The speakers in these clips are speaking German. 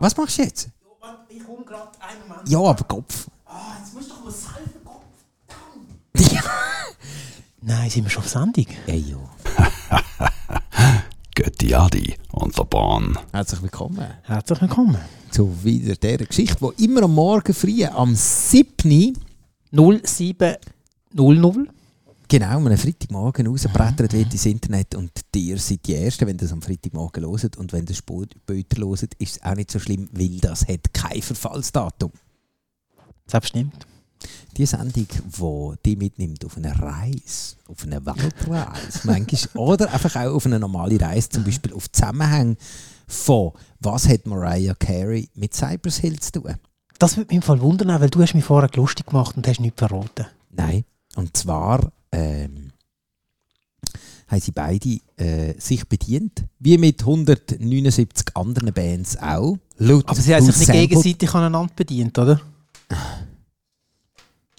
Was machst du jetzt? Ich komme gerade einen Moment. Ja, aber Kopf. Ah, jetzt musst du doch mal selber Kopf. Nein, sind wir schon auf Sendung? Ey, ja. Götti Adi und der Bahn. Herzlich willkommen Herzlich willkommen. zu wieder dieser Geschichte, die immer am Morgen früh, am 7. 0700. genau, am Freitagmorgen rausbrettert wird ins Internet und ihr seid die Ersten, wenn das am Freitagmorgen hört und wenn es später hört, ist es auch nicht so schlimm, weil das hat kein Verfallsdatum. Selbstbestimmt. Die Sendung, die dich mitnimmt auf eine Reise, auf eine Weltreise, manchmal, oder einfach auch auf eine normale Reise, zum Beispiel auf Zusammenhang von was hat Mariah Carey mit Cypress Hill zu tun? Das würde mich im Fall wundern, weil du hast mich vorher lustig gemacht und hast nichts verraten. Nein. Und zwar ähm, haben sie beide äh, sich bedient, wie mit 179 anderen Bands auch. Laut Aber sie haben sich nicht gegenseitig aneinander bedient, oder?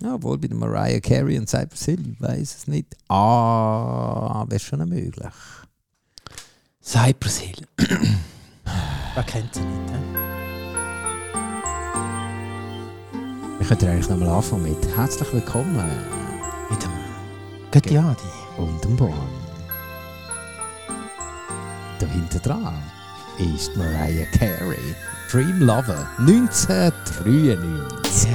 Ja, wohl bei der Mariah Carey und Cypress Hill, ich weiß es nicht. Ah, wäre schon möglich. Cypress Hill. Wer kennt sie nicht? He? Wir könnten eigentlich nochmal anfangen mit Herzlich willkommen Mit dem Götti Adi. und dem Born. Dahinter dran ist Mariah Carey, Dream Lover, 1993.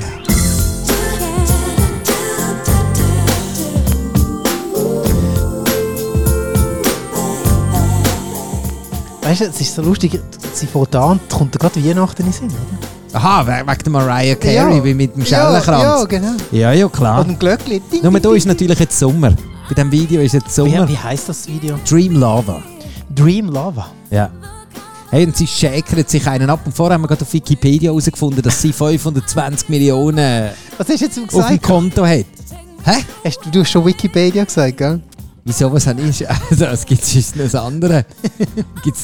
Weißt du, es ist so lustig, sie fährt an, und kommt gerade Weihnachten in den Sinn, oder? Aha, we- wegen der Mariah Carey, wie mit dem Schellenkranz. Ja, genau. Ja, ja, klar. Und ein Glöckli. Ding, Nur ding, da ist natürlich jetzt Sommer. Bei diesem Video ist jetzt Sommer. Wie, wie heisst das Video? Dream Lover. Dream Lava. Ja. Hey, und sie schäkert sich einen ab. Und vorher haben wir gerade auf Wikipedia herausgefunden, dass sie 520 Millionen Was hast du jetzt auf dem gesagt? Konto hat. Hä? Hast du, du hast schon Wikipedia gesagt, gell? Wieso, was habe ich? Also, es gibt sonst noch das andere. Gibt's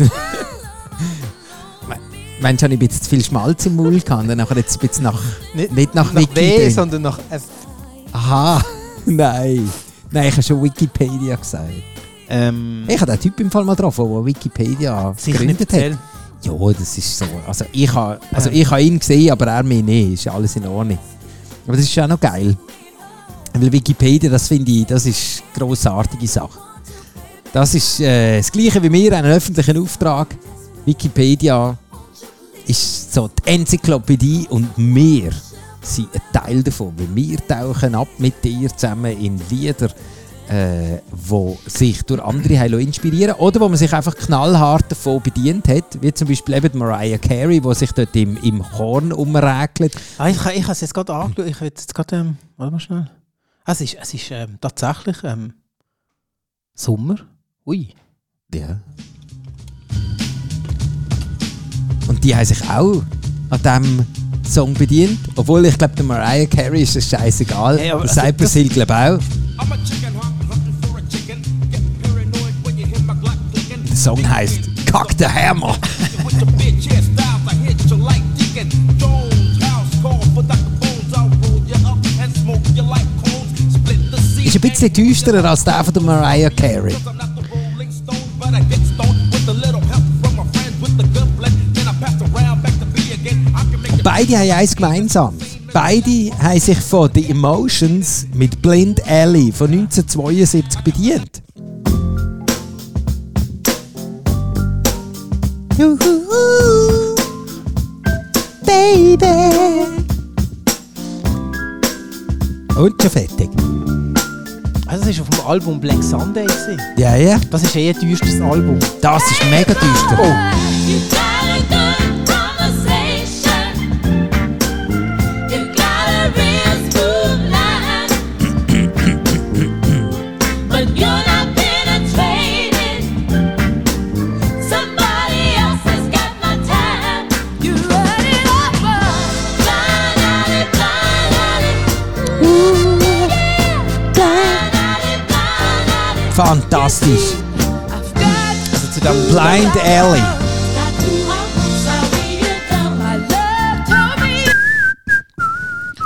habe ich ein bisschen zu viel Schmalz im Mund? Und dann nachher jetzt ein bisschen nach... Nicht nach nach Wiki W, sondern nach F. Aha, nein. Nein, ich habe schon Wikipedia gesagt. Ähm, Ich habe den Typ im Fall mal getroffen, der Wikipedia nicht gegründet hat. Ja, das ist so. Also ich habe also ich habe ihn gesehen, aber er mich nicht. Ist alles in Ordnung. Aber das ist ja auch noch geil. Weil Wikipedia, das finde ich, das ist eine grossartige Sache. Das ist äh, das Gleiche wie wir, einen öffentlichen Auftrag. Wikipedia ist so die Enzyklopädie und wir sind ein Teil davon. Weil wir tauchen ab mit dir zusammen in Lieder, äh, wo sich durch andere haben inspirieren oder wo man sich einfach knallhart davon bedient hat, wie zum Beispiel eben Mariah Carey, wo sich dort im, im Horn umregelt. Ah, ich ich habe es jetzt gerade angeschaut. Ich will jetzt gerade. Ähm, warte mal schnell. Ah, Es ist, es ist ähm, tatsächlich ähm, Sommer. Ui. Ja. Und die haben sich auch an diesem Song bedient, obwohl ich glaube, der Mariah Carey ist das scheißegal. Der also Cypress das- Hill glaube ich auch. Der Song heißt Cock the Hammer. Ist ein bisschen düsterer als der von der Mariah Carey. Beide haben eins gemeinsam. Beide haben sich von The Emotions mit Blind Alley von 1972 bedient. Juhu, Baby. Und schon fertig. Also das ist auf dem Album Black Sunday. Ja, ja. Das ist eh ein düsteres Album. Das ist mega düster. You Alley.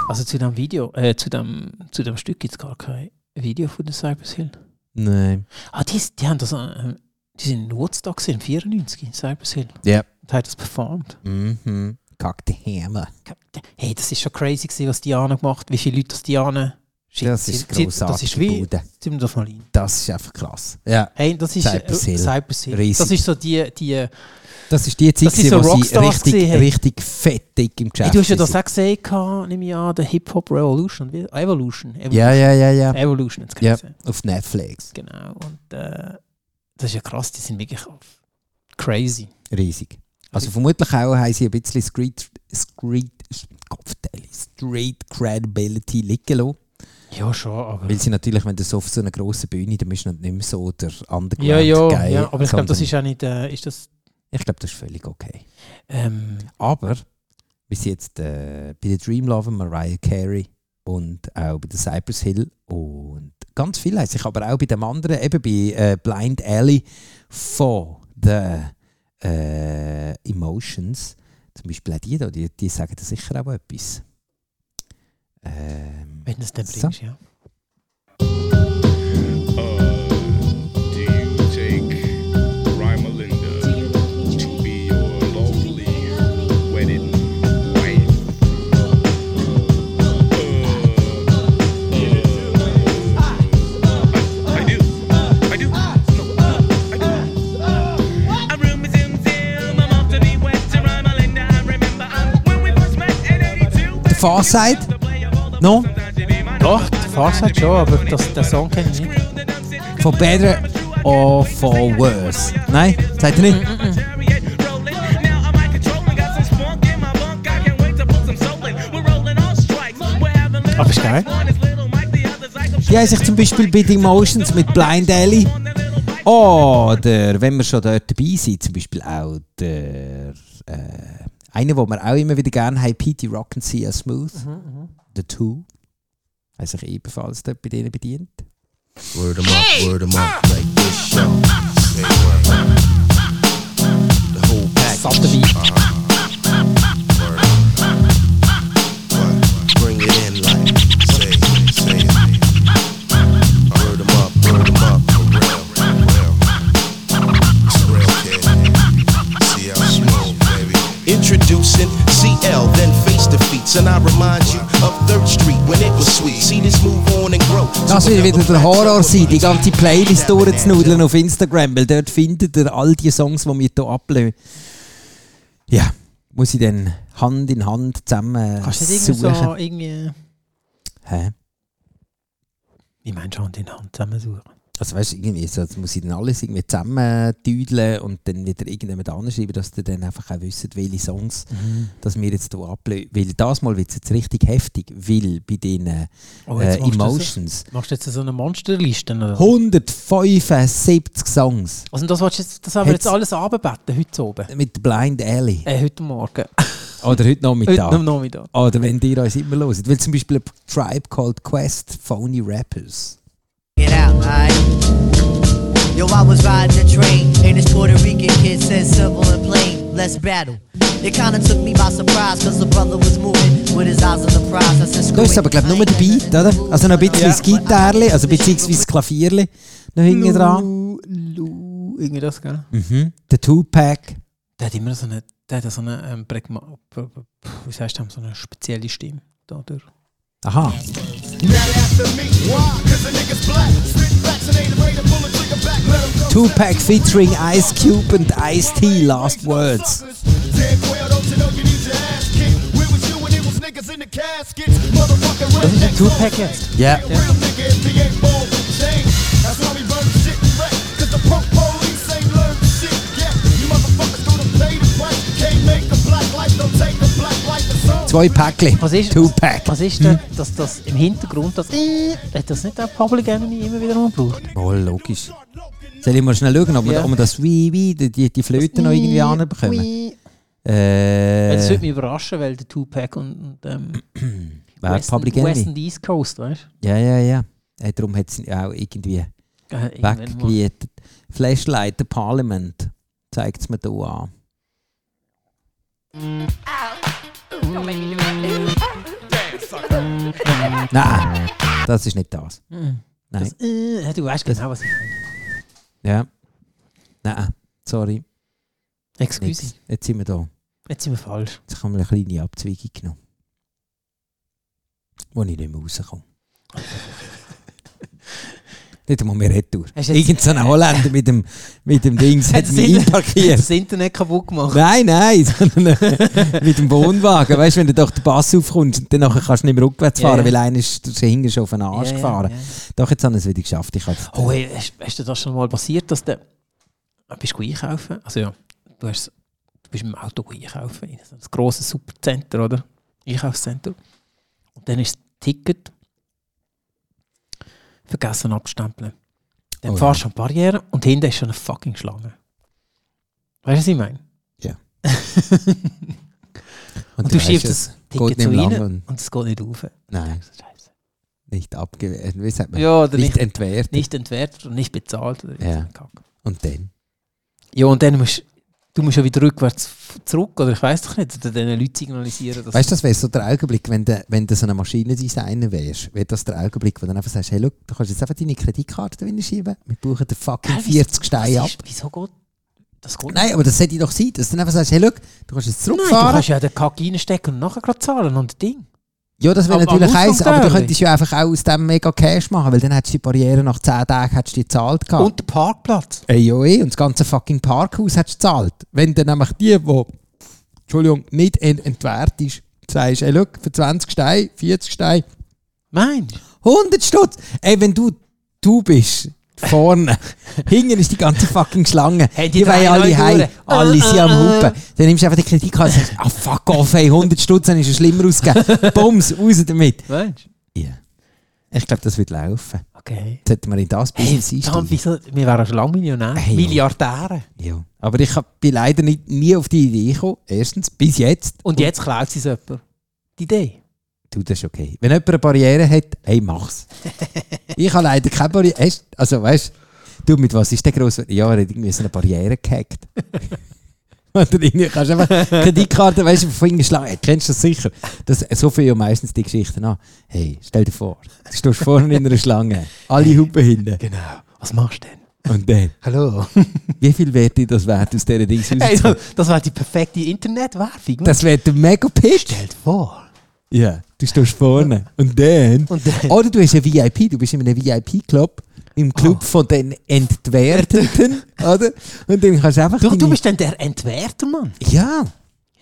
Also zu dem Video, äh, zu dem, zu dem Stück gibt es gar kein Video von der Cypress Hill. Nein. Ah, die, die haben das, äh, die sind in Woodstock gesehen, 94, in Cypress Hill. Ja. und hat das performt. Mhm. Kackte Häme. Hey, das ist schon crazy gewesen, was Diana gemacht hat. Wie viele Leute das Diana Das ist grossartig. Das ist wie... Bude. Mir das mal rein. Das ist einfach krass. Ja. Hey, das ist Cypress äh, Hill. Cypress Hill. Riesig. Das ist so die... die Das ist die Zeit, Das so wo sie richtig, hey. richtig fett dick im hey, Geschäft du hast ja das auch gesehen, nehme ich an, der Hip-Hop Revolution. Evolution. Evolution. Ja, ja, ja, ja. Evolution jetzt ja. Auf Netflix. Genau. Und äh, das ist ja krass, die sind wirklich crazy. Riesig. Also vermutlich auch haben sie ein bisschen Street, Street, Kopfteil, Street Credibility liegen lassen. Ja, schon, aber... Weil sie natürlich, wenn du so auf so einer grossen Bühne, dann bist du nicht mehr so der Underground Ja, ja, Guy, ja, aber ich glaube, das ist auch nicht... Äh, ist das... Ich glaube, das ist völlig okay. Ähm, Aber wir sind jetzt äh, bei der Dream Lover, Mariah Carey und auch bei der Cypress Hill und ganz viel haben sich aber auch bei dem anderen, eben bei äh, Blind Alley von The äh, Emotions, zum Beispiel auch die da, die, die sagen da sicher auch etwas. Ähm, Wenn es denn ja. far side? No? Doch, Fahrzeit schon, aber das, den Song kenne ich nicht. For Better or For Worse? Nein? Seid ihr nicht? Aber ist geil. Die haben sich zum Beispiel bei The Emotions mit Blind Alley oder wenn wir schon dort dabei sind, zum Beispiel auch der äh, einer, den wir auch immer wieder gerne haben, P.T. Rock and Sia Smooth, The Two, hat sich ebenfalls dort bei denen bedient. Word 'em up, word 'em up, like this show. Wird wieder der Horror sein, die ganze Playlist durchzunudeln auf Instagram, weil dort findet ihr all die Songs, die wir hier ablösen. Ja, muss ich dann Hand in Hand zusammen Kannst du nicht irgendwie suchen. so irgendwie... Hä? Meinst du Hand in Hand zusammensuchen? Also weißt du, irgendwie, so, das muss ich dann alles irgendwie zusammen tüdeln und dann wieder irgendjemand anschreiben, dass ihr dann einfach auch wisst, welche Songs dass wir jetzt hier ablösen. Weil das Mal wird es jetzt richtig heftig, weil bei den Oh, äh, jetzt machst du Emotions Machst du jetzt so eine Monsterliste? Oder? 175 Songs Also das, willst jetzt, das haben wir jetzt alles anbeten, heute oben. mit Blind Alley. Äh, heute Morgen. Oder heute Nachmittag. heute Nachmittag. Oder wenn ihr uns immer hört. Weil zum Beispiel ein Tribe called Quest, Phony Rappers. Get out, alright? Yo, I was riding the train, and this Puerto Rican kid said simple and plain, let's battle. It kinda took me by surprise, cause the brother was moving with his eyes on the prize. I said, Da ist aber glaube ich nur der Beat, oder? Also noch ein bisschen das Gitarre, also beziehungsweise das Klavierli noch hinten dran. Lu, Lu, irgendwie das, gell? Mhm. Der Tupac. Der hat immer so eine, der hat so eine, ähm, Prägma, wie sagst du, so eine spezielle Stimme. Dadurch. Aha. Tupac featuring Ice Cube and Ice T, Last Words. Das ist Tupac jetzt. Ja. Zwei Päckchen. Was ist, Tupac. was ist denn, dass das im Hintergrund, das, äh, hat das nicht auch Public Enemy immer wieder mal gebraucht? Oh, logisch. Soll ich mal schnell schauen, ob wir, Ja. ob wir das wie, wie, die, die, Flöte noch irgendwie anbekommen? Ui. Das würde Äh, mich überraschen, weil der Tupac und, und ähm, wer West, Public West Enemy? und East Coast, weißt Ja, ja, ja. Äh, darum hat es auch irgendwie du? Äh, weggemietet. Flashlight, der Parliament, zeigt es mir hier an. Nein, das ist nicht das. Nein. Das, äh, du weißt genau, was ich meine. Ja. Nein, sorry. Excuse. Nix. Jetzt sind wir da. Jetzt sind wir falsch. Jetzt haben wir eine kleine Abzweigung genommen. Wo ich nicht mehr rauskomme. Nicht einmal mehr retour. Irgend so ein Holländer mit dem, mit dem Dings hat das mich Internet- einparkiert. das Internet kaputt gemacht. Nein, nein, sondern äh, mit dem Wohnwagen. Weißt du, wenn du doch den Pass aufkommst und dann nachher kannst du nicht mehr rückwärts fahren, ja. weil einer ist hinten schon auf den Arsch ja, gefahren. Doch, jetzt haben wir es wieder geschafft. Ich Oh, hey, hast, hast dir das schon mal passiert, dass du bist du einkaufen? Also ja, du, hast, du bist mit dem Auto einkaufen in so ein grosses Supercenter, oder? Einkaufscenter. Und dann ist das Ticket vergessen abstempeln. Dann Oh, fahrst du an die Barriere und hinten ist schon eine fucking Schlange. Weißt du, was ich meine? Ja. Und, du weißt schiebst es, das Ticket lang rein und- und es geht nicht rauf. Nein, Scheiße. nicht abgewehrt. Wie sagt man? Ja, oder nicht, nicht, entwertet. nicht entwertet und nicht bezahlt. Oder Ja. Und dann? Ja, und dann musst du musst ja wieder rückwärts zurück, oder ich weiß doch nicht, oder diesen Leuten signalisieren, dass Weißt du, das wäre so der Augenblick, wenn du, wenn du so ein Maschinendesigner wärst, wäre das der Augenblick, wo du dann einfach sagst, hey, look, du kannst jetzt einfach deine Kreditkarte reinschieben, wir buchen den fucking Hä, 40 Steine ab. ist, wieso geht das? Geht Nein, aber das sollte doch sein, dass du dann einfach sagst, hey, look, du kannst jetzt Nein, du zurückfahren. kannst ja den Kack reinstecken und nachher gerade zahlen und das Ding. Ja, das wäre natürlich eins, aber du könntest ja einfach auch aus dem mega Cash machen, weil dann hättest du die Barriere nach 10 Tagen hättest du die gezahlt gehabt. Und der Parkplatz. Ey, ja, eh, und das ganze fucking Parkhaus hättest du gezahlt. Wenn dann nämlich die, die, Entschuldigung, nicht ent entwehrt ist, sagst, ey, look, für 20 Steine, 40 Steine, Meinst 100 Stutz. Ey, wenn du du bist, vorne, hinten ist die ganze fucking Schlange. Hey, die die wollen alle heim, durch. alle sind am Äh, äh, Hupen. Dann nimmst du einfach die Kreditkarte und sagst, ah fuck off, hey, 100 Stutz, dann ist es schlimmer ausgegeben. Bums, raus damit. du? Meinst Ja. Ich glaube, das wird laufen. Okay. Jetzt sollten wir in das Hey, Business verdammt, einsteigen. wieso? Wir wären schon lange Millionär. Hey. Milliardäre. Ja. Aber ich bin leider nicht, nie auf die Idee gekommen. Erstens, bis jetzt. Und jetzt klaut sie es jemand. Die Idee. Du, das ist okay. Wenn jemand eine Barriere hat, hey, mach's. ich habe leider keine Barriere. Also, weißt du, mit was ist der grosse? Ja, er hat irgendwie so eine Barriere gehackt. Oder irgendwie kannst du einfach Kreditkarte, weißt du, von Schlange. Kennst du das sicher? Das, so viel ja meistens die Geschichten an. Hey, stell dir vor, du stehst vorne in einer Schlange, alle Hupen hinten. Genau. Was machst du denn? Und dann, Hallo. wie viel wert dir das wert aus dieser Dings Hey, das das wäre die perfekte Internetwerbung. Das wäre der mega Pitch. Stell dir vor. Ja, du stehst vorne. Und dann. Und dann- Oder du hast ein VIP, du bist in einem VIP-Club. Im Club Oh. von den Entwerteten, oder? Und dann kannst du einfach. Du, du deine- bist dann der Entwerter, Mann. Ja,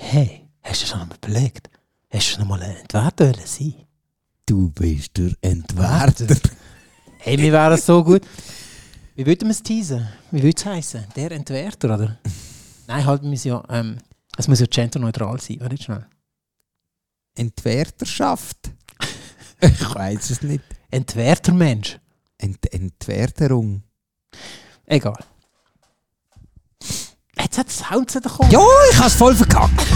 Hey, hast du schon einmal überlegt? Hast du schon einmal ein Entwerter wollen sein? du bist der Entwerter. Hey, mir wäre es so gut. Wie würden wir es teasen? Wie würde es heißen? Der Entwerter, oder? Nein, halt, wir müssen ja, ähm, es muss ja genderneutral sein, warte schnell. Entwerterschaft. Ich weiß es nicht. Entwertermensch. Ent Entwerterung. Egal. Jetzt hat das Sound nicht gekommen. Ja, ich habe es voll verkackt.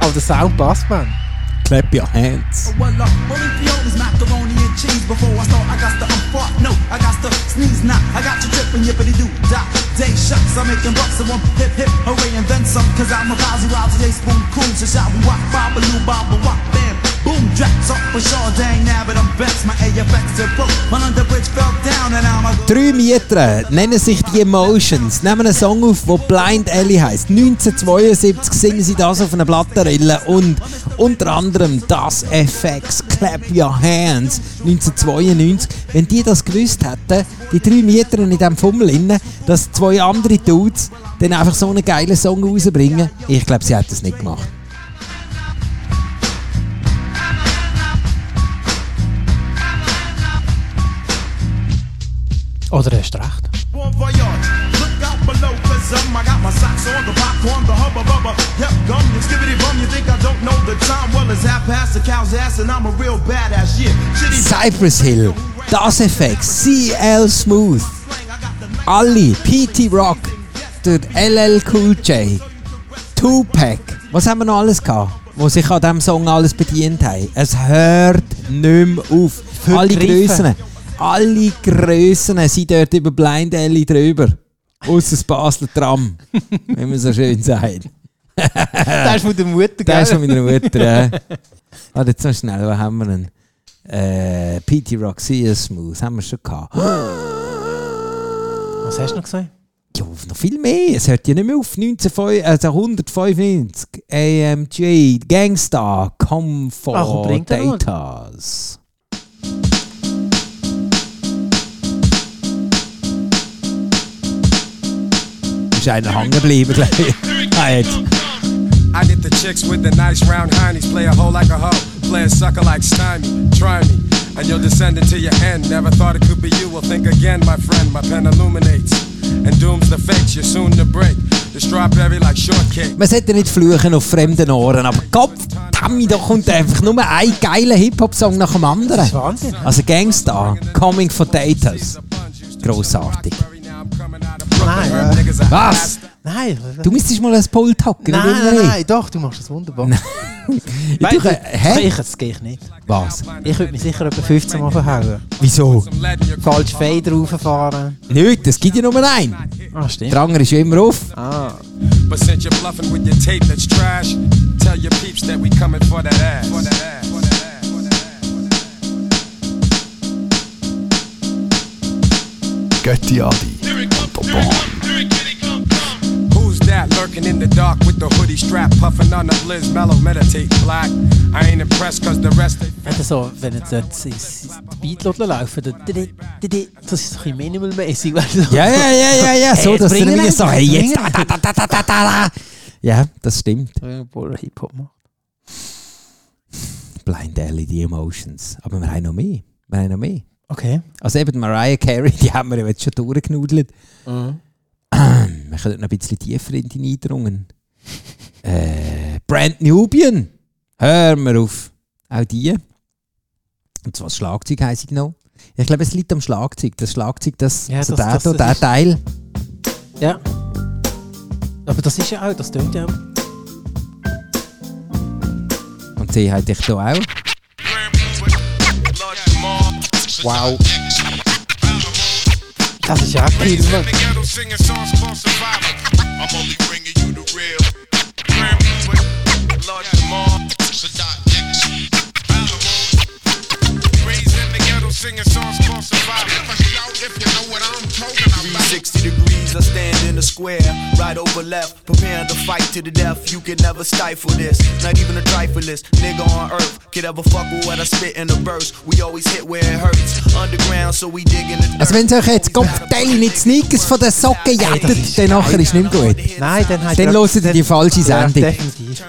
Aber der Sound passt, man. Clap your hands. Well, uh, Olympioni's macaroni and cheese. Before I start, I got to unfart. No, I got to sneeze now. I got to trip and yippity doo. Dot, day shucks. I'm making bucks and one hip hip hooray and then some. Cause I'm a lousy, lousy, day spoon cool. So shall we walk, bobbaloo, bobble, walk, bam. Boom, draps up for sure. Dang, now but I'm best. My AFX are broke. My under bridge fell down and I'm a Drei Mieter nennen sich die Emotions, nehmen einen Song auf, der Blind Alley heisst. 1972 singen sie das auf einer Plattenrille und unter anderem das FX Clap Your Hands 1992. Wenn die das gewusst hätten, die drei Mieter in diesem Fummel innen, dass zwei andere Dudes dann einfach so einen geilen Song rausbringen, ich glaube, sie hätten es nicht gemacht. Oder hast du recht? Cause um, I got my socks on, the popcorn, the hubba bubba. Yep, gum, you skibbity bum, you think I don't know the time? Well, it's half past the cow's ass, and I'm a real badass, yeah. Shitty Cypress Hill, Das FX, CL Smooth, alle, PT Rock, der LL Cool J, Tupac, was haben wir noch alles gehabt, wo sich an diesem Song alles bedient haben? Es hört nicht mehr auf. Alle. Grössen, alle Grössen sind dort über Blind Alley drüber. Ausser das Basler Tram, wie man so schön sagt. Das ist von der Mutter, Der ist gell? von meiner Mutter, ja. Warte, jetzt noch schnell, wo haben wir denn? Äh, PT CL Smooth, haben wir schon gehabt. Was hast du noch gesagt? Ja, noch viel mehr. Es hört ja nicht mehr auf. 1995, also 195. AMG, Gangstar, Ach, und Comfort bringt er noch? Ist einer hängen geblieben. I get the chicks with the nice round heinies, play a hole like a hoe, play a sucker like stymie, try me, and you'll descend into your end. Never thought it could be you. Well, think again, my friend. My pen illuminates and dooms the fates. You're soon to break. The strawberry like shortcake. Man sollte nicht fluchen auf fremden Ohren, aber Gott, Tammy, da kommt einfach nur ein geiler Hip-Hop-Song nach dem anderen. Das ist Wahnsinn. Also Gangstar, Coming for Datas. Grossartig. Nein, Was? Nein, Du müsstest mal ein Pult hocken, nein, nein, nein, doch, du machst das wunderbar. ich. Weißt Ich, du, hä? ich, das gehe ich nicht. Was? Ich würde mich sicher etwa 15 Mal verhauen. Wieso? Falsch Fader rauffahren. Nicht, es gibt ja nur einen. Ah, stimmt. Der andere ist ja immer auf. Ah. But since you're bluffing with your tape that's trash, tell your peeps that we coming for that ass. For that ass. For that ass. For that ass. Götti Adi Bahn. Who's that lurking in the dark with the hoodie strap, puffing on the blizz, mellow, meditate, black? I ain't impressed cause the rest they Wenn so, wenn jetzt jetzt ins Beat laufen, dann das ist so ein bisschen minimalmäßig. weißt du? Ja, ja, ja, ja, ja. So, Hey, dass du nicht so, hey, jetzt. Da, da, da, da, da, da, da. Ja, das stimmt. Obwohl er Hip-Hop macht. Blind LED Emotions. Aber wir haben noch mehr. Wir haben noch mehr. Okay. Also eben Mariah Carey, die haben wir ja jetzt schon durchgenudelt. Mhm. Wir können noch ein bisschen tiefer in die eindrungen. äh, Brand Nubian. Hör mir auf. Auch die. Und zwar das Schlagzeug heisst ich noch. Ich glaube, es liegt am Schlagzeug. Das Schlagzeug, das, Ja, also das- der, das- da, das der Teil. Ja. Aber das ist ja auch, das tönt ja auch. Und sie hat dich da auch. Wow. Das ist ja auch cool, Mann. Singing songs called survival. If you know what I'm talking about. 360 degrees, A square, right over left, preparing to fight to the death. You can never stifle this, not even a trifleist nigga on earth could ever fuck with what I spit in a verse. We always hit where it hurts, underground, so we dig in the dirt. Also wenn es euch jetzt Kopfteil nicht Sneakers von den Socken jettet, dann nachher ist nicht gut. Nein, dann hat Dann hört ihr die falsche Sendung. definitiv.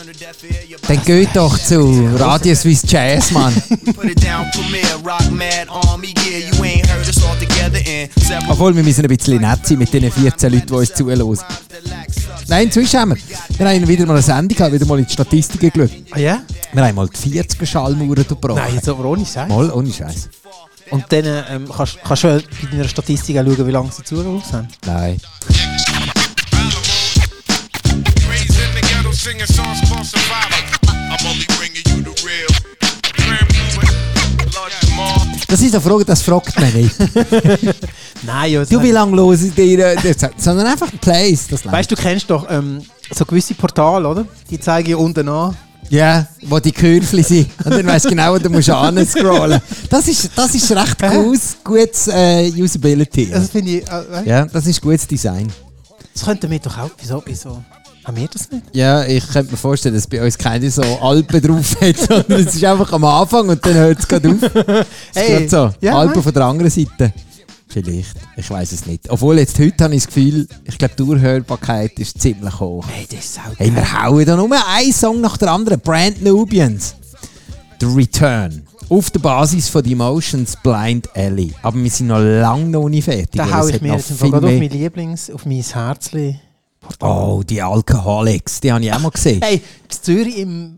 Dann geht doch zu Radio Swiss Jazz, Mann. Put it down, Premier, rock mad, army gear. You ain't heard us all together Obwohl, wir müssen ein bisschen nett sein mit den 14 Leuten, die uns zuhören. Nein, inzwischen haben wir. Wir haben wieder mal eine Sendung gehabt, wieder mal in die Statistiken geschaut. Ah ja? Wir haben mal die 40er Schallmauern durchbrochen. Nein, jetzt aber ohne Scheiß. Mal, ohne Scheiß. Und dann ähm, kannst kannst du ja bei deiner Statistik auch schauen, wie lange sie zugelassen haben. Nein. Das ist eine Frage, das fragt man nicht. Nein, ja. du, wie lange los ist dir das? Sondern einfach Plays. Das Weißt du, du kennst doch ähm, so gewisse Portale, oder? Die zeigen ja unten an. Ja, wo die Kürfli sind. Und dann weißt du genau, wo du musst scrollen. Das ist, das ist recht gutes, gutes äh, Usability. Das finde ich. Äh? Ja, das ist gutes Design. Das könnten wir doch auch. Wieso? wieso? Haben wir das nicht? Ja, ich könnte mir vorstellen, dass bei uns keine so Alpen drauf hat, sondern es ist einfach am Anfang und dann hört es gerade auf. Es Hey, ist so. ja, Alpen nein. von der anderen Seite. Vielleicht. Ich weiß es nicht. Obwohl, jetzt heute habe ich das Gefühl, ich glaube, die Durchhörbarkeit ist ziemlich hoch. Hey, das ist auch Hey, wir hauen da nur einen Song nach der anderen. Brand Nubians. The Return. Auf der Basis von The Emotions Blind Alley. Aber wir sind noch lange noch nicht fertig. Da weil hau es ich mir noch jetzt gerade auf mein Lieblings, auf mein Herzli. Oh, die Alcoholics. Die habe ich auch mal gesehen. Hey, in Zürich im.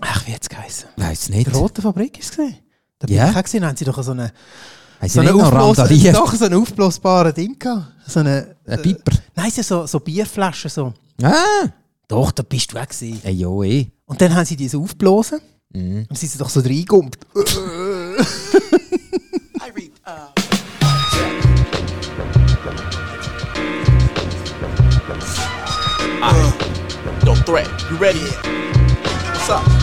Ach, wie jetzt geheißen? Weiß nicht. Die Rote Fabrik ist es gesehen. Da bin Ja? ich auch gesehen, haben sie doch so eine. Haben So sie einen nicht noch aufblas- randaliert? doch, so ein aufblasbares Ding gehabt. So eine. Ein Piper. Nein, es sind so, so Bierflaschen so. Ah! Doch, da bist du auch gesehen. Ey, jo, eh. Und dann haben sie die so aufgeblasen. Mhm. Und sie sind doch so reingekumpelt. No threat. You ready? What's up?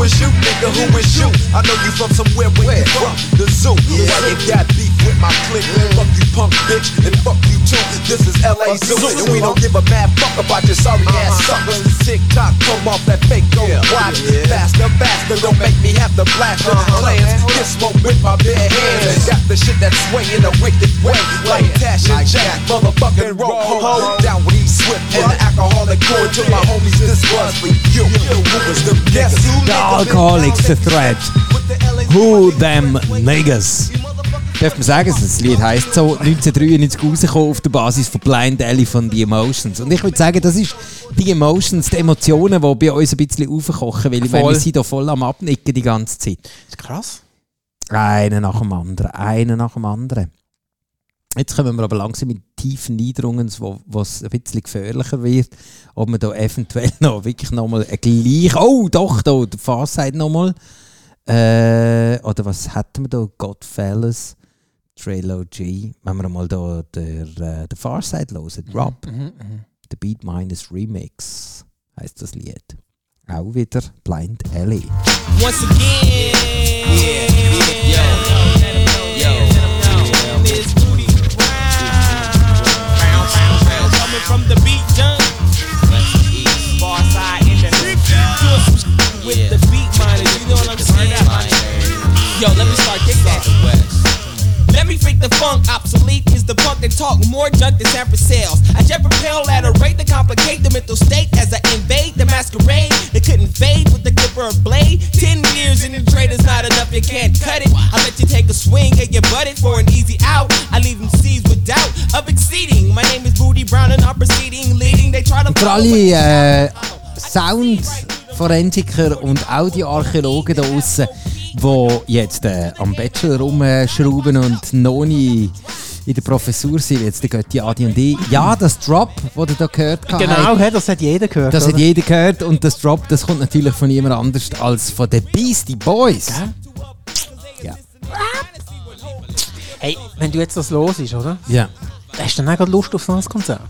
Who is you, nigga? Who is you? I know you from somewhere where you from. The zoo. Why you got beef with my clique. Fuck you, punk bitch, and fuck you too. This is LA Zoo, and we don't give a mad fuck about your sorry ass uh-huh. suckers. Tick tock, come off that fake go watch. Faster, faster, don't make me have to blast your uh-huh. plans. Get smoke with my bare hands. Got the shit that's swaying in a wicked way, like Cash and Jack, motherfucking roll ho. Down with E Swift and the alcoholic cord to my homies. This was for you. Who was the guess who? Alcoholics, the Threat. Who them niggas? Darf man sagen, das Lied heisst so 1993 rausgekommen auf der Basis von Blind Alley von The Emotions. Und ich würde sagen, das ist die Emotions, die Emotionen, die bei uns ein bisschen aufkochen, weil ich meine, wir sind da voll am Abnicken die ganze Zeit. Das ist krass. Einer nach dem anderen, einer nach dem anderen. Jetzt kommen wir aber langsam in tiefen Niederungen, wo wo es ein bisschen gefährlicher wird. Ob wir da eventuell noch wirklich nochmal ein gleich. Oh, doch, da, der Farside nochmal. Äh, oder was hätten wir da? Godfellas, Trailer G. Wenn wir mal da der, äh, der Farside hören, Rob. The Beat Minus Remix heißt das Lied. Auch wieder Blind Alley. Once again, yeah, yo, yo, from the beat side in the beat miners. You know what I'm saying? Yo, let me start kick that. Let me freak the funk, obsolete is the punk that talk more junk than San sales. I jet propel at a rate to complicate the mental state as I invade the masquerade. They couldn't fade with the clipper of blade. Ten years in the trade is not enough, you can't cut it. I let you take a swing and you butt it for an easy out. I leave für alle äh, Soundforensiker und Audioarchäologen da draussen, die jetzt äh, am Bachelor rumschrauben und noch nie in der Professur sind, jetzt die Götti Adi und ich. Ja, das Drop, das ihr da gehört habt, Genau, hey, das hat jeder gehört. das hat oder? jeder gehört und das Drop, das kommt natürlich von niemand anders als von den Beastie Boys. Ja. Hey, wenn du jetzt das los ist, oder? Ja, Hast du dann auch Lust auf so ein Konzert?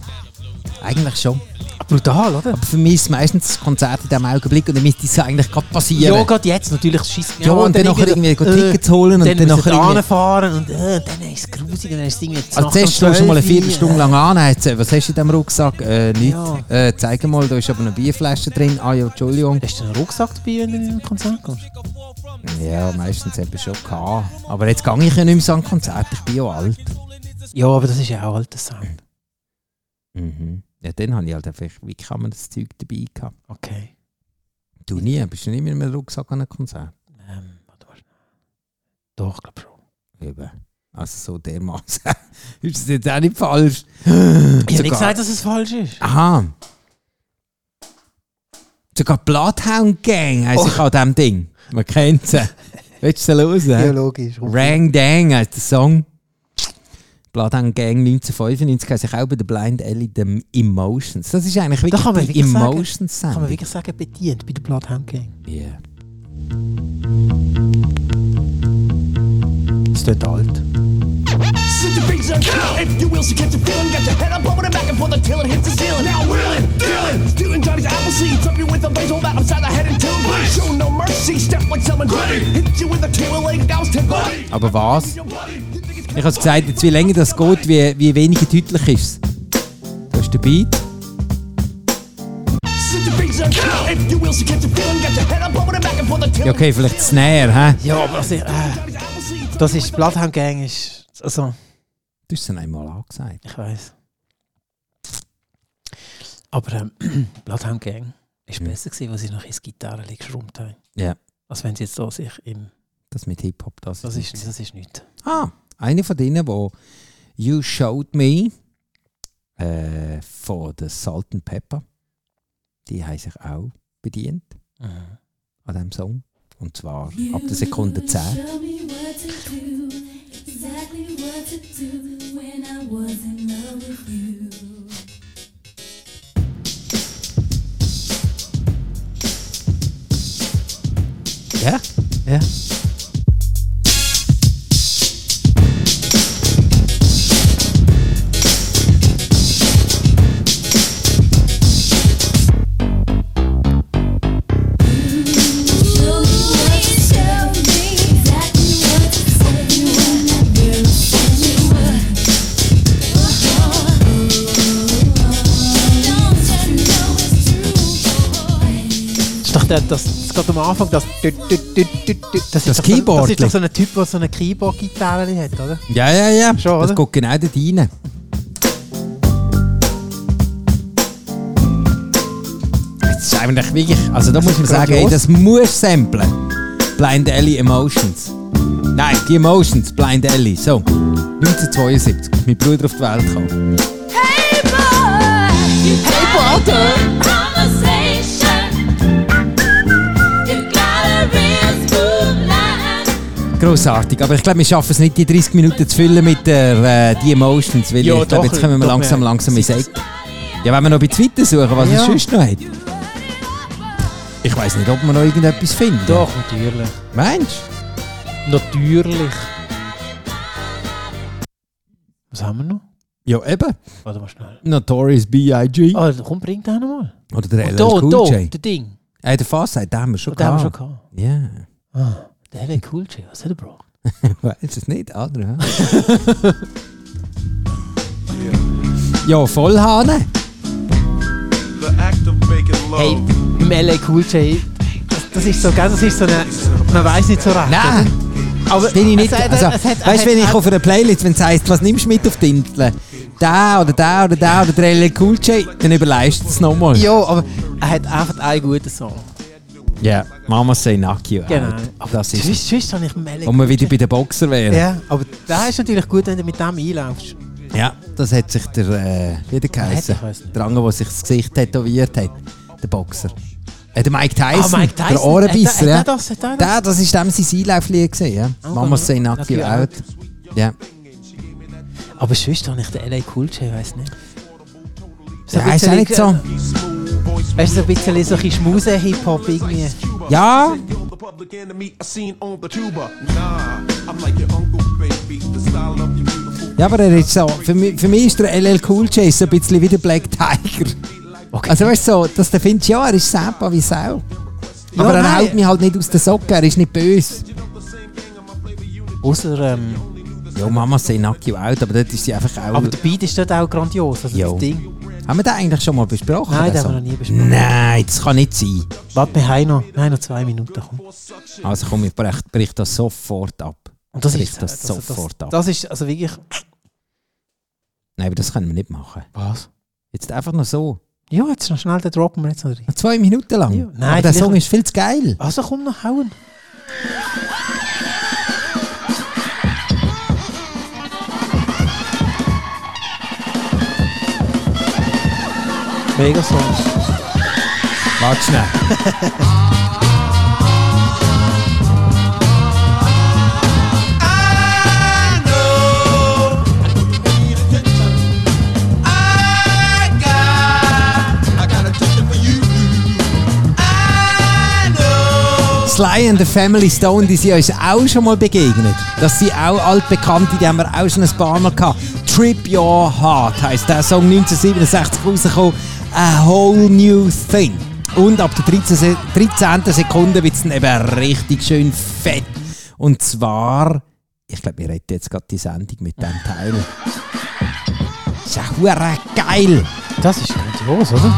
eigentlich schon. Brutal, oder? Aber für mich ist es meistens das Konzert in diesem Augenblick und dann müsste es eigentlich gerade passieren. Ja, gerade jetzt natürlich schießt Ja, und dann nachher irgendwie go Tickets holen und dann, dann dann nachher nachher irgendwie- fahren und äh, dann ist es grusig und dann ist es irgendwie Also zuerst schaust du mal eine Viertelstunde lang an, dann hat sie, was hast du in diesem Rucksack? Äh, nichts. Äh, zeig mal, da ist aber eine Bierflasche drin. Ah ja, Entschuldigung. Hast du einen Rucksack dabei, wenn du in ein Konzert kommst? Ja, meistens eben schon gehabt. Aber jetzt gehe ich ja nicht mehr so an Konzert, ich bin ja alt. Ja, aber das ist ja auch alter Sound. Mhm. Ja, dann habe ich halt einfach, wie kann man das Zeug dabei gehabt? Okay. Du nie, bist du nicht mehr mit einem Rucksack an einem Konzert? Ähm, warte mal. Doch, ich glaube schon. Eben. Also so dermaßen. ist das jetzt auch nicht falsch? Ich habe nicht gesagt, dass es falsch ist. Aha. Sogar Bloodhound Gang heisst sich an diesem Ding. Man kennt sie. Willst du sie hören? logisch. Rang Dang heisst der Song. Bloodhound Gang 1995 heisst sich auch bei der Blind Alley The Emotions. Das ist eigentlich wirklich kann man die wirklich sagen. Emotions Kann man wirklich sagen, bedient bei der Bloodhound Gang. Yeah. Das tut alt. Beats if you will, so catch a feeling. Got your head up over the back and forth until it hits the ceiling. Now wheeling, dealing, stealing Johnny's apple seeds. Up you with a baseball bat upside the head until it Show no mercy, step like someone ready. Hit you with a tail leg, that was ten buddy. Aber was? Ich habe es gesagt, jetzt wie länger das geht, wie, wie weniger deutlich ist es. Da ist der Beat. Ja, okay, vielleicht Snare, hä? Ja, aber also, äh, das ist Bloodhound Gang ist. Also, Du hast es einmal angesagt. ich weiß. Aber ähm, Bloodhound Gang ist besser gewesen, als sie noch ins Gitarre geschrummt haben. Ja. Als wenn sie jetzt so sich im. Das mit Hip-Hop, das, Das ist ist, das ist nichts. Ah, eine von denen, wo You Showed Me äh, von der Salt and Pepper, die haben sich auch bedient Mhm. an diesem Song. Und zwar ab der Sekunde 10. Show me der, das, das geht am Anfang, das. Das, ist Das doch so- Keyboard. Das ist doch so ein Typ, der so eine Keyboard-Gitarre hat, oder? Ja, ja, ja. Schon, das oder? geht genau dort rein. Das ist eigentlich wirklich, also da muss man sagen, ey, das muss samplen. Blind Alley Emotions. Nein, die Emotions, Blind Alley. So, 1972, mein Bruder auf die Welt gekommen. Hey boy, hey brother. Grossartig, aber ich glaube, wir schaffen es nicht, die 30 Minuten zu füllen mit der, äh, die Emotions, weil Ja, ich glaube, jetzt kommen wir langsam, langsam ins Eck. Ja, wenn wir noch ein bisschen weiter suchen, was Ja. es sonst noch hat. Ich weiß nicht, ob wir noch irgendetwas finden. Doch, natürlich. Meinst Natürlich. Was haben wir noch? Ja, eben. Warte mal schnell. Notorious B.I.G. Ah, komm, bring den nochmal. Oder der LL da, Cool da, J. der Ding. Äh, der Fahrzeit, den haben wir schon Oh, den haben wir schon gehabt. gehabt. Ja. Ah, der LA Cool J, was hat er gebraucht? Weiß es nicht, oder? Ja, ja Vollhahn. The act of making love. Hey, im LA Cool J, das, das ist so, gell, das ist so eine, man weiß nicht so recht. Nein. aber Bin ich nicht. Also, weißt du, wenn ich auf einer Playlist, wenn es heisst, was nimmst du mit auf die Insel? Der oder der oder der oder der LL Cool J, dann überleist es nochmal. Ja, aber er hat einfach einen guten Song. Ja, Mama say knock you Genau. out. Das ist Sonst, sonst habe ich Und wir wieder bei den Boxer wären. Ja, aber da ist natürlich gut, wenn du mit dem einlaufst. Ja, das hat sich der, äh, wie der geheißen, weiss der andere, der sich das Gesicht tätowiert hat, der Boxer. Äh, der Mike Tyson, Ah, Mike Tyson. der Ohrenbisser, er- ja. das- das? Der, das ist dem sein Einlauflied gewesen, ja. Oh, Mama say knock you out. Ja. Aber sonst habe ich den LA Cool J, weiß nicht. Ja, ist auch nicht so. Weißt du, so ein bisschen so ein Schmuse-Hip-Hop irgendwie. Ja, ja, aber er ist so, für mich, für mich ist der LL Cool J so ein bisschen wie der Black Tiger. Okay. Also weißt du, so, dass du findest, ja, er ist selber wie Sau. Ja, aber er nein. haut mich halt nicht aus den Socken, er ist nicht böse. Außer, ähm, Ja, Mama knock you out, aber dort ist sie einfach auch... aber der Beat ist dort auch grandios. Also Jo. das Ding. Haben wir den eigentlich schon mal besprochen? Nein, den den haben wir noch nie besprochen. Nein, das kann nicht sein. Warte, wir haben noch, wir haben noch zwei Minuten. Komm. Also komm, ich brich, brich das sofort ab. Und das Brich ist das also sofort das, ab. das ist also wirklich. Nein, aber das können wir nicht machen. Was? Jetzt einfach nur so. Ja, jetzt noch schnell den droppen wir jetzt noch rein. Zwei Minuten lang. Ja. Nein, aber der Song ist viel zu geil. Also komm noch hauen. Mega Song. Warte schnell. Sly and the Family Stone, die sind uns auch schon mal begegnet. Das sind auch altbekannte, die haben wir auch schon ein paar Mal gehabt. Trip Your Heart heisst der Song 1967 rausgekommen. A whole new thing. Und ab der 13. Se- 13. Sekunde wird es dann eben richtig schön fett. Und zwar, ich glaube, wir reden jetzt gerade die Sendung mit dem Teil. ist ja geil. Das ist grandios, oder?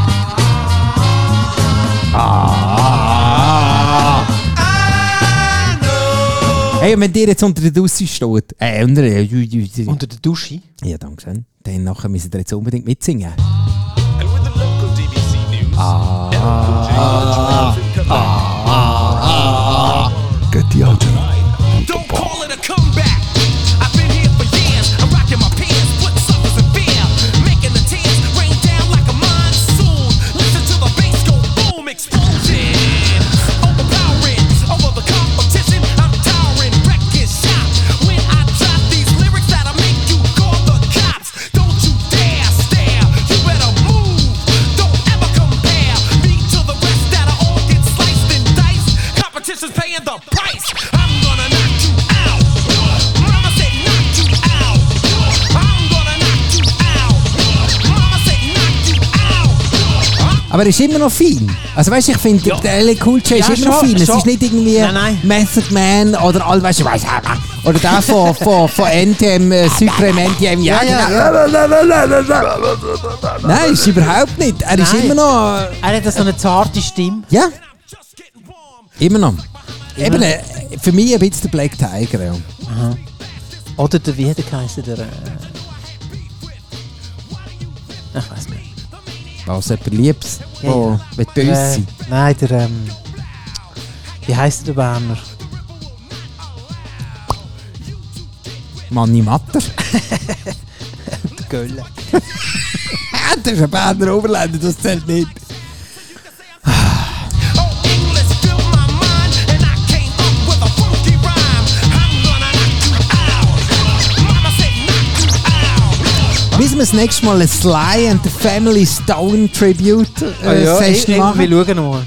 Ah. Hey, und wenn dir jetzt unter der Dusche steht, äh, unter der, Unter der Dusche. ja, danke schön, dann nachher müssen ihr jetzt unbedingt mitsingen. DBC news, Get the ultimate. Don't Aber er ist immer noch fein. Also weißt du, ich finde, der LA Cool J ist Ja, immer noch fein. Es ist nicht irgendwie Nein, nein. Method Man oder all, weißt du, weißt du, oder der von, von, von NTM, äh, Supreme NTM. Ja, Ja, Nein, ist überhaupt nicht. Er ist Nein. immer noch... Er hat so eine zarte Stimme. Ja, Immer noch. Eben, äh, für mich ein bisschen der Black Tiger. Ja. Aha. Oder der, wie hat er geheißen, der... Äh, ich weiß nicht. Was, jemand Liebes, Ja, wo ja. will böse Äh, nein, der... Ähm, wie heisst der Berner? Manni Matter. Der Gölle. das ist ein Berner Oberländer, das zählt nicht. Müssen wir das nächste Mal ein Sly and the Family Stone Tribute äh, Ah ja, Session ich, machen? wir schauen mal.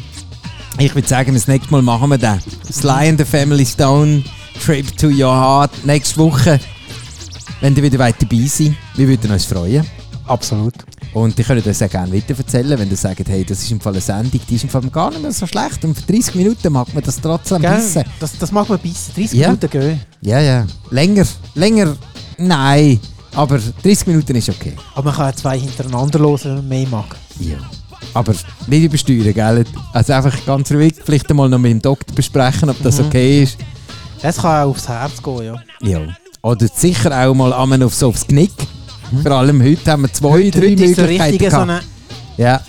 Ich würde sagen, das nächste Mal machen wir den. Sly and the Family Stone Trip to Your Heart. Nächste Woche, wenn ihr wieder weit dabei seid. Wir würden uns freuen. Absolut. Und ich könnte uns auch gerne weiter erzählen, wenn ihr sagt, hey, das ist im Fall eine Sendung, die ist im Fall gar nicht mehr so schlecht. Und für 30 Minuten mag man das trotzdem Gell? wissen. Das, das mag man bissen. 30 Ja. Minuten gehen. Ja, ja. Länger, länger, nein. Aber 30 Minuten ist okay. Aber man kann auch zwei hintereinander hören, wenn man mehr mag. Ja. Aber nicht übersteuern, gell? Also einfach ganz ruhig, vielleicht einmal noch mit dem Doktor besprechen, ob das Mhm. okay ist. Es kann auch aufs Herz gehen, ja. Ja. Oder sicher auch mal einmal aufs, aufs Knick. Vor allem heute haben wir zwei, Heute- drei heute ist so Möglichkeiten richtig so gehabt. eine- Ja.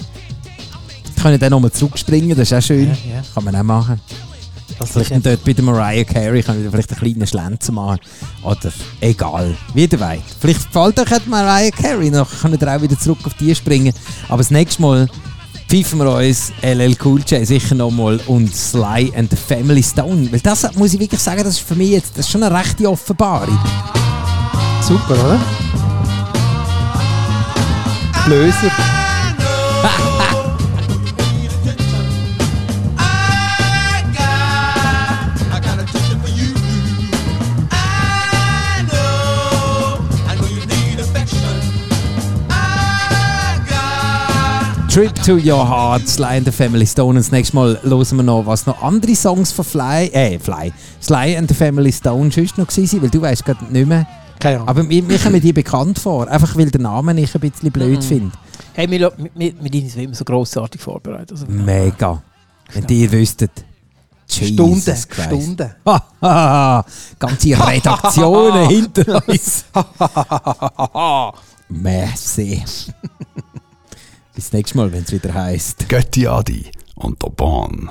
Können dann nochmal zurückspringen, das ist auch schön. Ja, ja. Kann man auch machen. Das Vielleicht ist dort bei der Mariah Carey können wir vielleicht einen kleinen Schlenzer machen. Oder egal, wie ihr wollt. Vielleicht gefällt euch Mariah Carey, dann könnt ihr auch wieder zurück auf die springen. Aber das nächste Mal pfeifen wir uns LL Cool J sicher nochmal und Sly and the Family Stone. Weil das muss ich wirklich sagen, das ist für mich jetzt das ist schon eine rechte Offenbarung. Super, oder? Blöser. Trip to Your Heart, Sly and the Family Stone. Und das nächste Mal hören wir noch, was noch andere Songs von Fly, äh, Fly, Sly and the Family Stone sonst noch waren, weil du weißt gerade nicht mehr. Keine Ahnung. Aber mir, mir kommen die bekannt vor, einfach weil der Name ich ein bisschen blöd Mhm. finde. Hey, wir, wir, wir, wir sind immer so grossartig vorbereitet. Also, Mega. Wenn ihr wüsstet. Jesus Stunden, Christ. Stunden. Hahaha. Ganze Redaktionen hinter uns. Merci. Bis nächstes Mal, wenn es wieder heisst. Götti Adi und der Bahn.